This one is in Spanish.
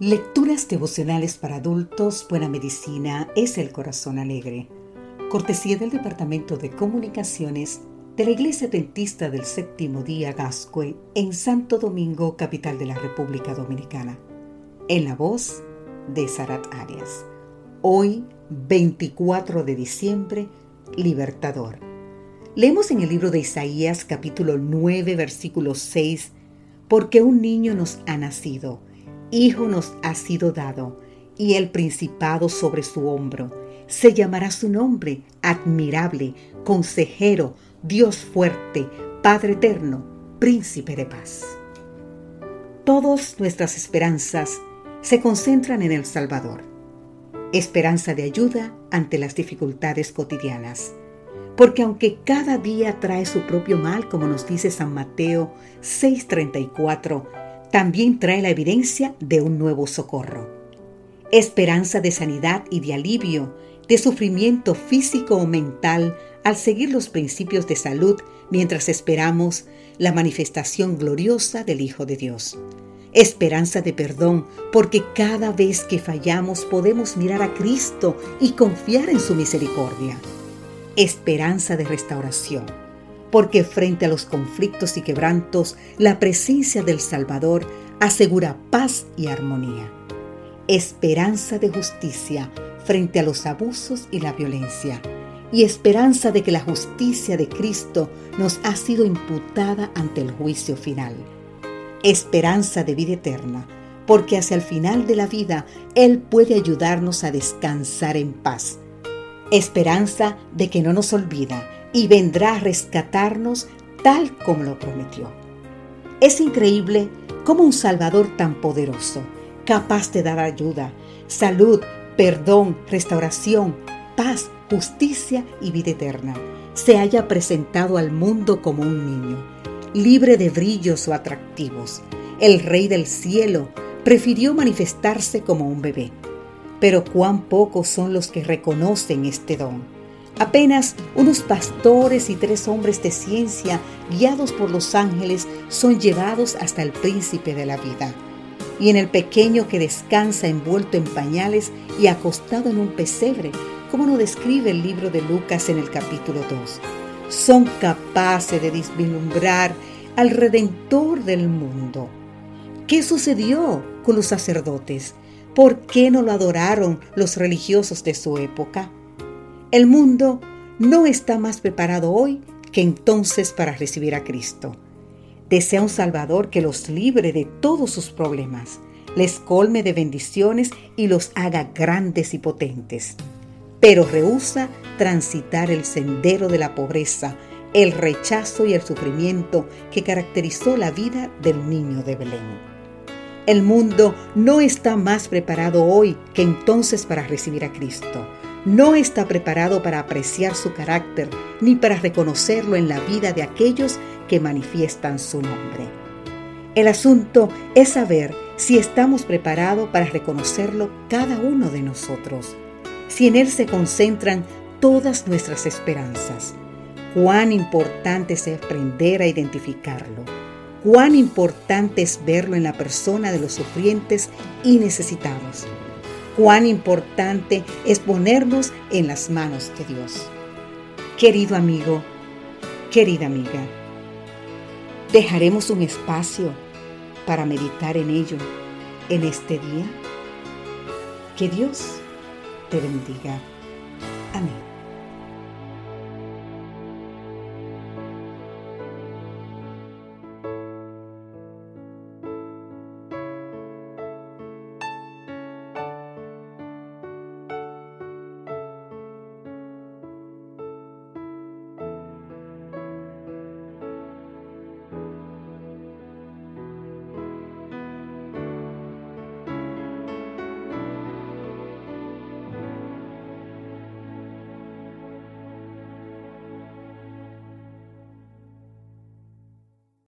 Lecturas devocionales para adultos, Buena Medicina es el Corazón Alegre. Cortesía del Departamento de Comunicaciones de la Iglesia Dentista del Séptimo Día Gascue en Santo Domingo, capital de la República Dominicana. En la voz de Sarat Arias. Hoy, 24 de diciembre, Libertador. Leemos en el libro de Isaías capítulo 9, versículo 6, porque un niño nos ha nacido Hijo nos ha sido dado, y el principado sobre su hombro. Se llamará su nombre admirable, consejero, Dios fuerte, Padre eterno, príncipe de paz. Todas nuestras esperanzas se concentran en el Salvador. Esperanza de ayuda ante las dificultades cotidianas. Porque aunque cada día trae su propio mal, como nos dice San Mateo 6:34, también trae la evidencia de un nuevo socorro. Esperanza de sanidad y de alivio, de sufrimiento físico o mental al seguir los principios de salud mientras esperamos la manifestación gloriosa del Hijo de Dios. Esperanza de perdón, porque cada vez que fallamos podemos mirar a Cristo y confiar en su misericordia. Esperanza de restauración porque frente a los conflictos y quebrantos, la presencia del Salvador asegura paz y armonía. Esperanza de justicia frente a los abusos y la violencia. Y esperanza de que la justicia de Cristo nos ha sido imputada ante el juicio final. Esperanza de vida eterna, porque hacia el final de la vida Él puede ayudarnos a descansar en paz. Esperanza de que no nos olvida y vendrá a rescatarnos tal como lo prometió. Es increíble cómo un Salvador tan poderoso, capaz de dar ayuda, salud, perdón, restauración, paz, justicia y vida eterna, se haya presentado al mundo como un niño, libre de brillos o atractivos. El Rey del Cielo prefirió manifestarse como un bebé. Pero cuán pocos son los que reconocen este don Apenas unos pastores y tres hombres de ciencia, guiados por los ángeles, son llevados hasta el príncipe de la vida. Y en el pequeño que descansa envuelto en pañales y acostado en un pesebre, como lo describe el libro de Lucas en el capítulo 2, son capaces de vislumbrar al Redentor del mundo. ¿Qué sucedió con los sacerdotes? ¿Por qué no lo adoraron los religiosos de su época? El mundo no está más preparado hoy que entonces para recibir a Cristo. Desea un Salvador que los libre de todos sus problemas, les colme de bendiciones y los haga grandes y potentes. Pero rehúsa transitar el sendero de la pobreza, el rechazo y el sufrimiento que caracterizó la vida del niño de Belén. El mundo no está más preparado hoy que entonces para recibir a Cristo no está preparado para apreciar su carácter ni para reconocerlo en la vida de aquellos que manifiestan su nombre. El asunto es saber si estamos preparados para reconocerlo cada uno de nosotros, si en Él se concentran todas nuestras esperanzas. Cuán importante es aprender a identificarlo. Cuán importante es verlo en la persona de los sufrientes y necesitados cuán importante es ponernos en las manos de Dios. Querido amigo, querida amiga, dejaremos un espacio para meditar en ello en este día. Que Dios te bendiga. Amén.